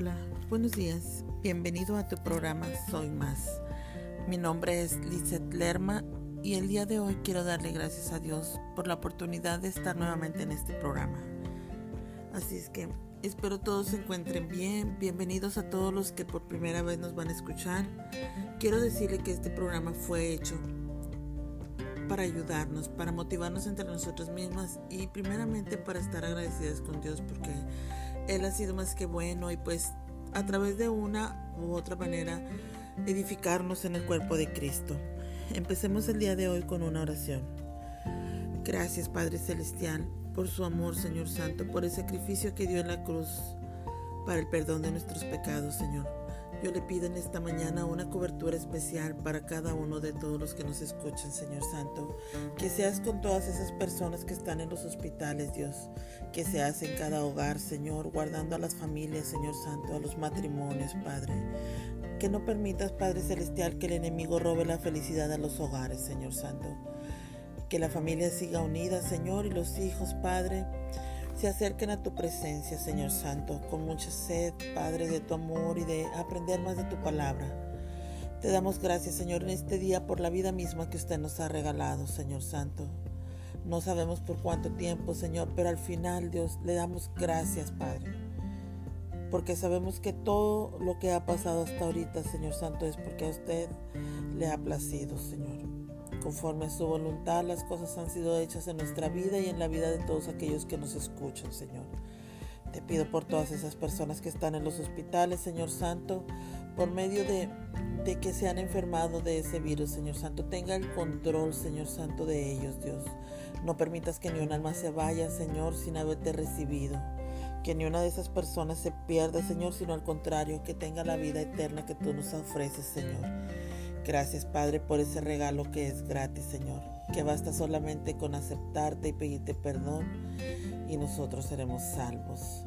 Hola, buenos días. Bienvenido a tu programa Soy Más. Mi nombre es Lizeth Lerma y el día de hoy quiero darle gracias a Dios por la oportunidad de estar nuevamente en este programa. Así es que espero todos se encuentren bien. Bienvenidos a todos los que por primera vez nos van a escuchar. Quiero decirle que este programa fue hecho para ayudarnos, para motivarnos entre nosotros mismas y primeramente para estar agradecidas con Dios porque Él ha sido más que bueno y pues a través de una u otra manera edificarnos en el cuerpo de Cristo. Empecemos el día de hoy con una oración. Gracias Padre Celestial por su amor, Señor Santo, por el sacrificio que dio en la cruz para el perdón de nuestros pecados, Señor. Yo le pido en esta mañana una cobertura especial para cada uno de todos los que nos escuchan, Señor Santo. Que seas con todas esas personas que están en los hospitales, Dios. Que seas en cada hogar, Señor, guardando a las familias, Señor Santo, a los matrimonios, Padre. Que no permitas, Padre Celestial, que el enemigo robe la felicidad a los hogares, Señor Santo. Que la familia siga unida, Señor, y los hijos, Padre, se acerquen a tu presencia, Señor Santo, con mucha sed, Padre, de tu amor y de aprender más de tu palabra. Te damos gracias, Señor, en este día por la vida misma que usted nos ha regalado, Señor Santo. No sabemos por cuánto tiempo, Señor, pero al final, Dios, le damos gracias, Padre porque sabemos que todo lo que ha pasado hasta ahorita, Señor Santo, es porque a usted le ha placido, Señor. Conforme a su voluntad, las cosas han sido hechas en nuestra vida y en la vida de todos aquellos que nos escuchan, Señor. Te pido por todas esas personas que están en los hospitales, Señor Santo, por medio de, de que se han enfermado de ese virus, Señor Santo. Tenga el control, Señor Santo, de ellos, Dios. No permitas que ni un alma se vaya, Señor, sin haberte recibido que ni una de esas personas se pierda, Señor, sino al contrario, que tenga la vida eterna que tú nos ofreces, Señor. Gracias, Padre, por ese regalo que es gratis, Señor, que basta solamente con aceptarte y pedirte perdón y nosotros seremos salvos.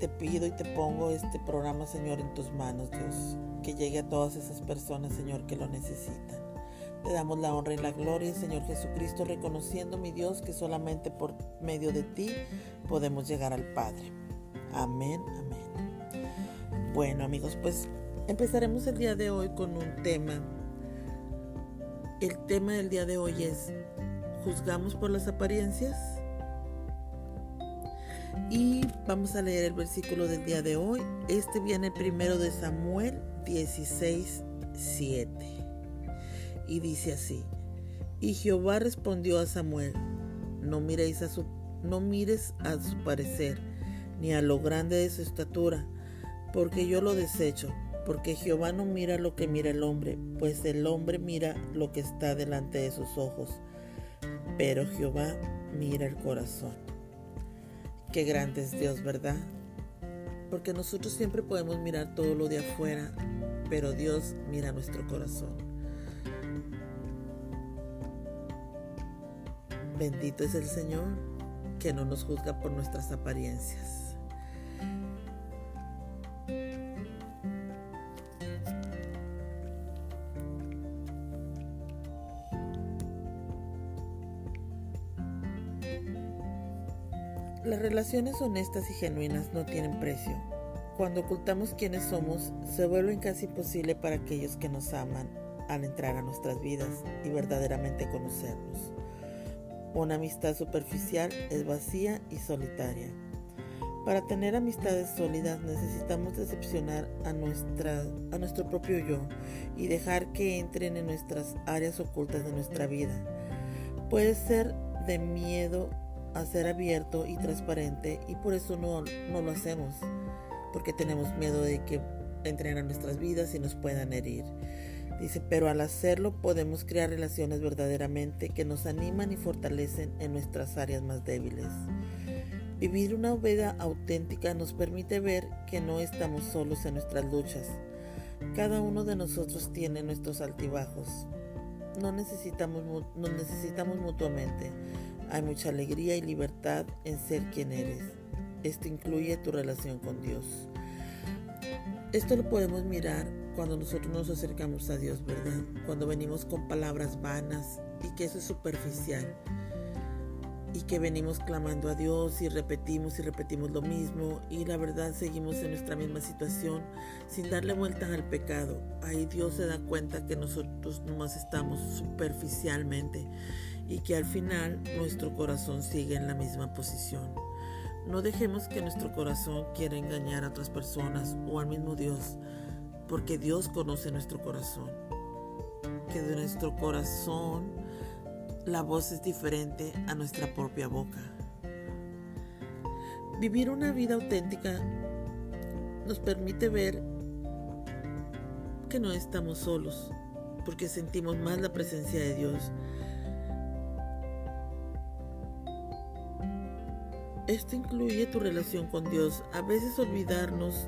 Te pido y te pongo este programa, Señor, en tus manos, Dios, que llegue a todas esas personas, Señor, que lo necesitan. Te damos la honra y la gloria, Señor Jesucristo, reconociendo, mi Dios, que solamente por medio de ti podemos llegar al Padre. Amén, amén. Bueno, amigos, pues empezaremos el día de hoy con un tema. El tema del día de hoy es, ¿juzgamos por las apariencias? Y vamos a leer el versículo del día de hoy. Este viene primero de Samuel 16, 7 y dice así, y Jehová respondió a Samuel, no miréis a su, no mires a su parecer, ni a lo grande de su estatura, porque yo lo desecho, porque Jehová no mira lo que mira el hombre, pues el hombre mira lo que está delante de sus ojos, pero Jehová mira el corazón. Qué grande es Dios, ¿verdad? Porque nosotros siempre podemos mirar todo lo de afuera, pero Dios mira nuestro corazón. Bendito es el Señor que no nos juzga por nuestras apariencias. Relaciones honestas y genuinas no tienen precio. Cuando ocultamos quiénes somos, se vuelven casi imposible para aquellos que nos aman al entrar a nuestras vidas y verdaderamente conocernos. Una amistad superficial es vacía y solitaria. Para tener amistades sólidas necesitamos decepcionar a, a nuestro propio yo y dejar que entren en nuestras áreas ocultas de nuestra vida. Puede ser de miedo a ser abierto y transparente y por eso no, no lo hacemos, porque tenemos miedo de que entren nuestras vidas y nos puedan herir. Dice, pero al hacerlo podemos crear relaciones verdaderamente que nos animan y fortalecen en nuestras áreas más débiles. Vivir una vida auténtica nos permite ver que no estamos solos en nuestras luchas. Cada uno de nosotros tiene nuestros altibajos. No necesitamos, nos necesitamos mutuamente. Hay mucha alegría y libertad en ser quien eres. Esto incluye tu relación con Dios. Esto lo podemos mirar cuando nosotros nos acercamos a Dios, ¿verdad? Cuando venimos con palabras vanas y que eso es superficial. y que venimos clamando a Dios y repetimos y repetimos lo mismo y la verdad seguimos en nuestra misma situación sin darle vueltas al pecado. Ahí Dios se da cuenta que nosotros nomás estamos superficialmente y que al final nuestro corazón sigue en la misma posición. No dejemos que nuestro corazón quiera engañar a otras personas o al mismo Dios, porque Dios conoce nuestro corazón. Que de nuestro corazón la voz es diferente a nuestra propia boca. Vivir una vida auténtica nos permite ver que no estamos solos, porque sentimos más la presencia de Dios. Esto incluye tu relación con Dios. A veces olvidarnos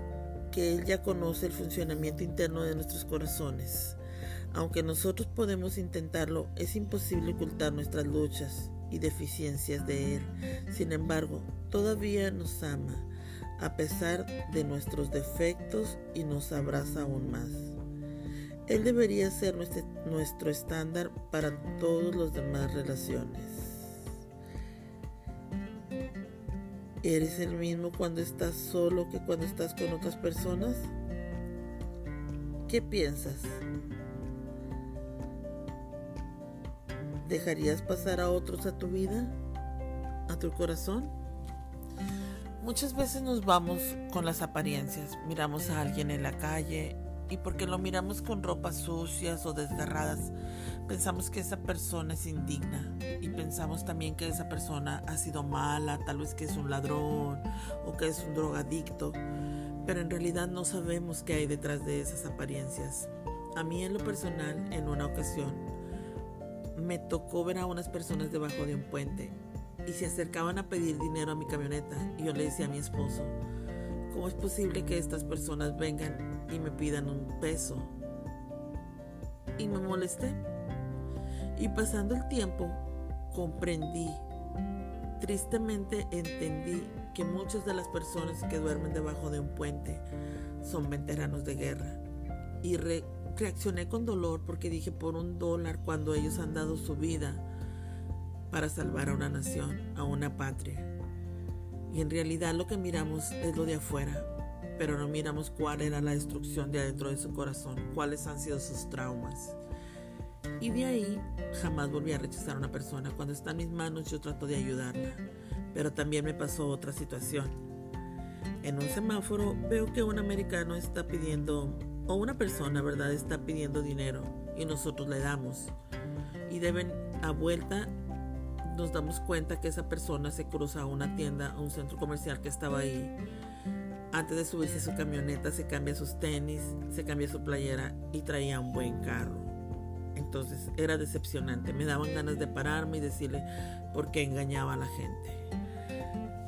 que Él ya conoce el funcionamiento interno de nuestros corazones. Aunque nosotros podemos intentarlo, es imposible ocultar nuestras luchas y deficiencias de Él. Sin embargo, todavía nos ama, a pesar de nuestros defectos y nos abraza aún más. Él debería ser nuestro, estándar para todas las demás relaciones. ¿Eres el mismo cuando estás solo que cuando estás con otras personas? ¿Qué piensas? ¿Dejarías pasar a otros a tu vida? ¿A tu corazón? Muchas veces nos vamos con las apariencias. Miramos a alguien en la calle y porque lo miramos con ropas sucias o desgarradas, pensamos que esa persona es indigna y pensamos también que esa persona ha sido mala, tal vez que es un ladrón o que es un drogadicto, pero en realidad no sabemos qué hay detrás de esas apariencias. A mí en lo personal, en una ocasión, me tocó ver a unas personas debajo de un puente y se acercaban a pedir dinero a mi camioneta y yo le decía a mi esposo, ¿cómo es posible que estas personas vengan y me pidan un peso? Y me molesté. Y pasando el tiempo, comprendí, tristemente entendí que muchas de las personas que duermen debajo de un puente son veteranos de guerra y re reaccioné con dolor porque dije por un dólar cuando ellos han dado su vida para salvar a una nación, a una patria. Y en realidad lo que miramos es lo de afuera, pero no miramos cuál era la destrucción de adentro de su corazón, cuáles han sido sus traumas. Y de ahí jamás volví a rechazar a una persona. Cuando está en mis manos yo trato de ayudarla. Pero también me pasó otra situación. En un semáforo veo que un americano está pidiendo o una persona, ¿verdad?, está pidiendo dinero y nosotros le damos. Y deben, a vuelta, nos damos cuenta que esa persona se cruza a una tienda, a un centro comercial que estaba ahí. Antes de subirse a su camioneta, se cambia sus tenis, se cambia su playera y traía un buen carro. Entonces era decepcionante. Me daban ganas de pararme y decirle por qué engañaba a la gente.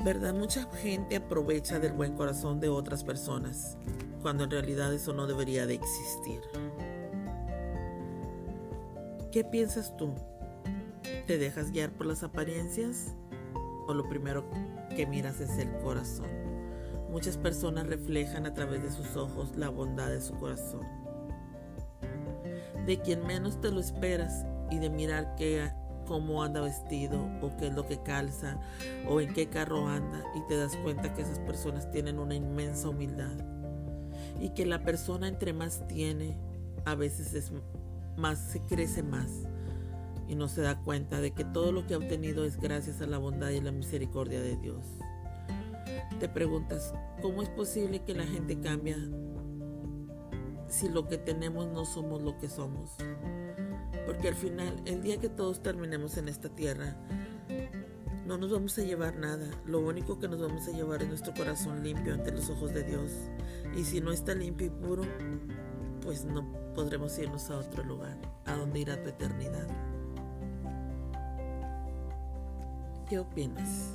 ¿Verdad? Mucha gente aprovecha del buen corazón de otras personas cuando en realidad eso no debería de existir. ¿Qué piensas tú? ¿Te dejas guiar por las apariencias? ¿O lo primero que miras es el corazón? Muchas personas reflejan a través de sus ojos la bondad de su corazón. De quien menos te lo esperas y de mirar qué, cómo anda vestido o qué es lo que calza o en qué carro anda y te das cuenta que esas personas tienen una inmensa humildad y que la persona entre más tiene, a veces es más se crece más y no se da cuenta de que todo lo que ha obtenido es gracias a la bondad y la misericordia de Dios. Te preguntas, ¿cómo es posible que la gente cambie si lo que tenemos no somos lo que somos? Porque al final, el día que todos terminemos en esta tierra, no nos vamos a llevar nada. Lo único que nos vamos a llevar es nuestro corazón limpio ante los ojos de Dios. Y si no está limpio y puro, pues no podremos irnos a otro lugar, a donde irá tu eternidad. ¿Qué opinas?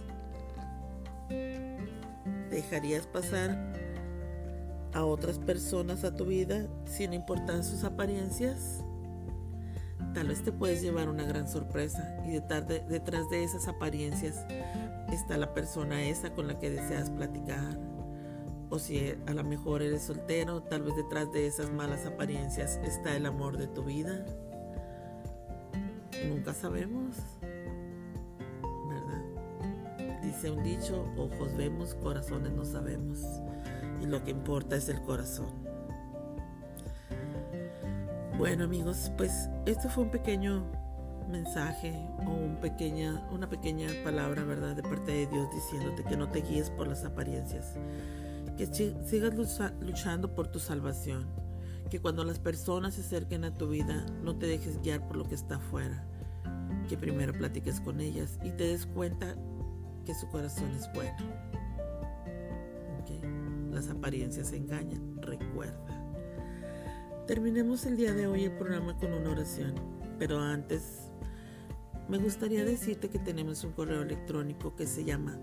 ¿Dejarías pasar a otras personas a tu vida sin importar sus apariencias? Tal vez te puedes llevar una gran sorpresa y de, detrás de esas apariencias está la persona esa con la que deseas platicar o si a lo mejor eres soltero, tal vez detrás de esas malas apariencias está el amor de tu vida. Nunca sabemos, ¿verdad? dice un dicho, ojos vemos, corazones no sabemos. Y lo que importa es el corazón. Bueno amigos, pues este fue un pequeño mensaje o un pequeña, una pequeña palabra, ¿verdad? De parte de Dios diciéndote que no te guíes por las apariencias, que sigas luchando por tu salvación, que cuando las personas se acerquen a tu vida no te dejes guiar por lo que está afuera, que primero platiques con ellas y te des cuenta que su corazón es bueno. Las apariencias engañan, recuerda. Terminemos el día de hoy el programa con una oración, pero antes me gustaría decirte que tenemos un correo electrónico que se llama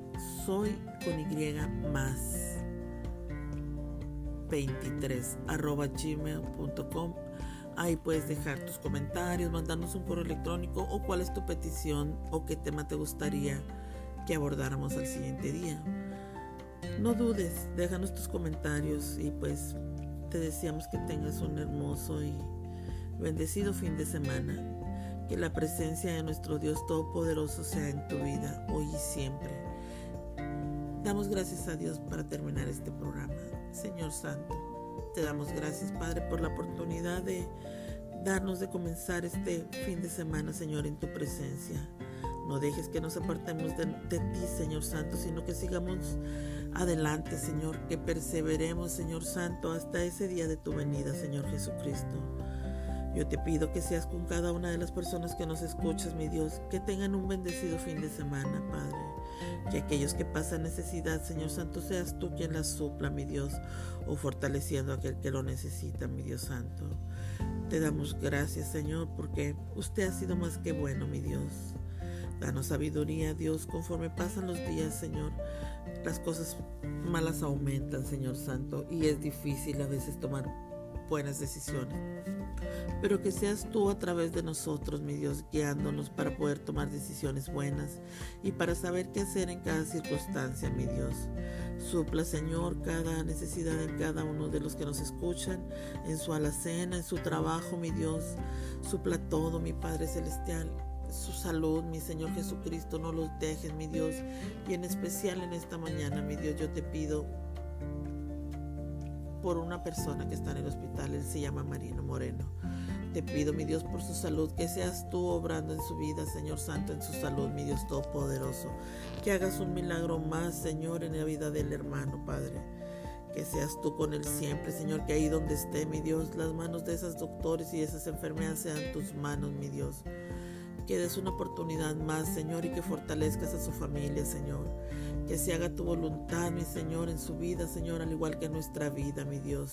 soy con y más 23 arroba gmail.com Ahí puedes dejar tus comentarios, mandarnos un correo electrónico o cuál es tu petición o qué tema te gustaría que abordáramos al siguiente día. No dudes, déjanos tus comentarios y pues te deseamos que tengas un hermoso y bendecido fin de semana. Que la presencia de nuestro Dios Todopoderoso sea en tu vida hoy y siempre. Damos gracias a Dios para terminar este programa. Señor Santo, te damos gracias Padre por la oportunidad de darnos de comenzar este fin de semana, Señor, en tu presencia. No dejes que nos apartemos de, ti, Señor Santo, sino que sigamos adelante, Señor, que perseveremos, Señor Santo, hasta ese día de tu venida, Señor Jesucristo. Yo te pido que seas con cada una de las personas que nos escuchas, mi Dios, que tengan un bendecido fin de semana, Padre. Que aquellos que pasan necesidad, Señor Santo, seas tú quien las supla, mi Dios, o fortaleciendo a aquel que lo necesita, mi Dios Santo. Te damos gracias, Señor, porque usted ha sido más que bueno, mi Dios. Danos sabiduría, Dios, conforme pasan los días, Señor. Las cosas malas aumentan, Señor Santo, y es difícil a veces tomar buenas decisiones. Pero que seas tú a través de nosotros, mi Dios, guiándonos para poder tomar decisiones buenas y para saber qué hacer en cada circunstancia, mi Dios. Supla, Señor, cada necesidad en cada uno de los que nos escuchan, en su alacena, en su trabajo, mi Dios. Supla todo, mi Padre Celestial su salud, mi Señor Jesucristo, no los dejes, mi Dios. Y en especial en esta mañana, mi Dios, yo te pido por una persona que está en el hospital, él se llama Marino Moreno. Te pido, mi Dios, por su salud, que seas tú obrando en su vida, Señor Santo, en su salud, mi Dios Todopoderoso. Que hagas un milagro más, Señor, en la vida del hermano, Padre. Que seas tú con él siempre, Señor, que ahí donde esté, mi Dios, las manos de esos doctores y esas enfermedades sean tus manos, mi Dios que des una oportunidad más, Señor, y que fortalezcas a su familia, Señor. Que se haga tu voluntad, mi Señor, en su vida, Señor, al igual que en nuestra vida, mi Dios.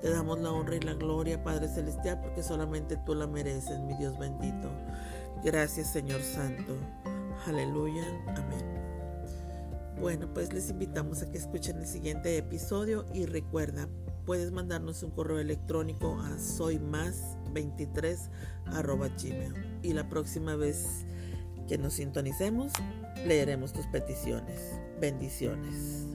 Te damos la honra y la gloria, Padre Celestial, porque solamente tú la mereces, mi Dios bendito. Gracias, Señor Santo. Aleluya. Amén. Bueno, pues les invitamos a que escuchen el siguiente episodio y recuerda, puedes mandarnos un correo electrónico a soy más 23 arroba gmail. Y la próxima vez que nos sintonicemos, leeremos tus peticiones. Bendiciones.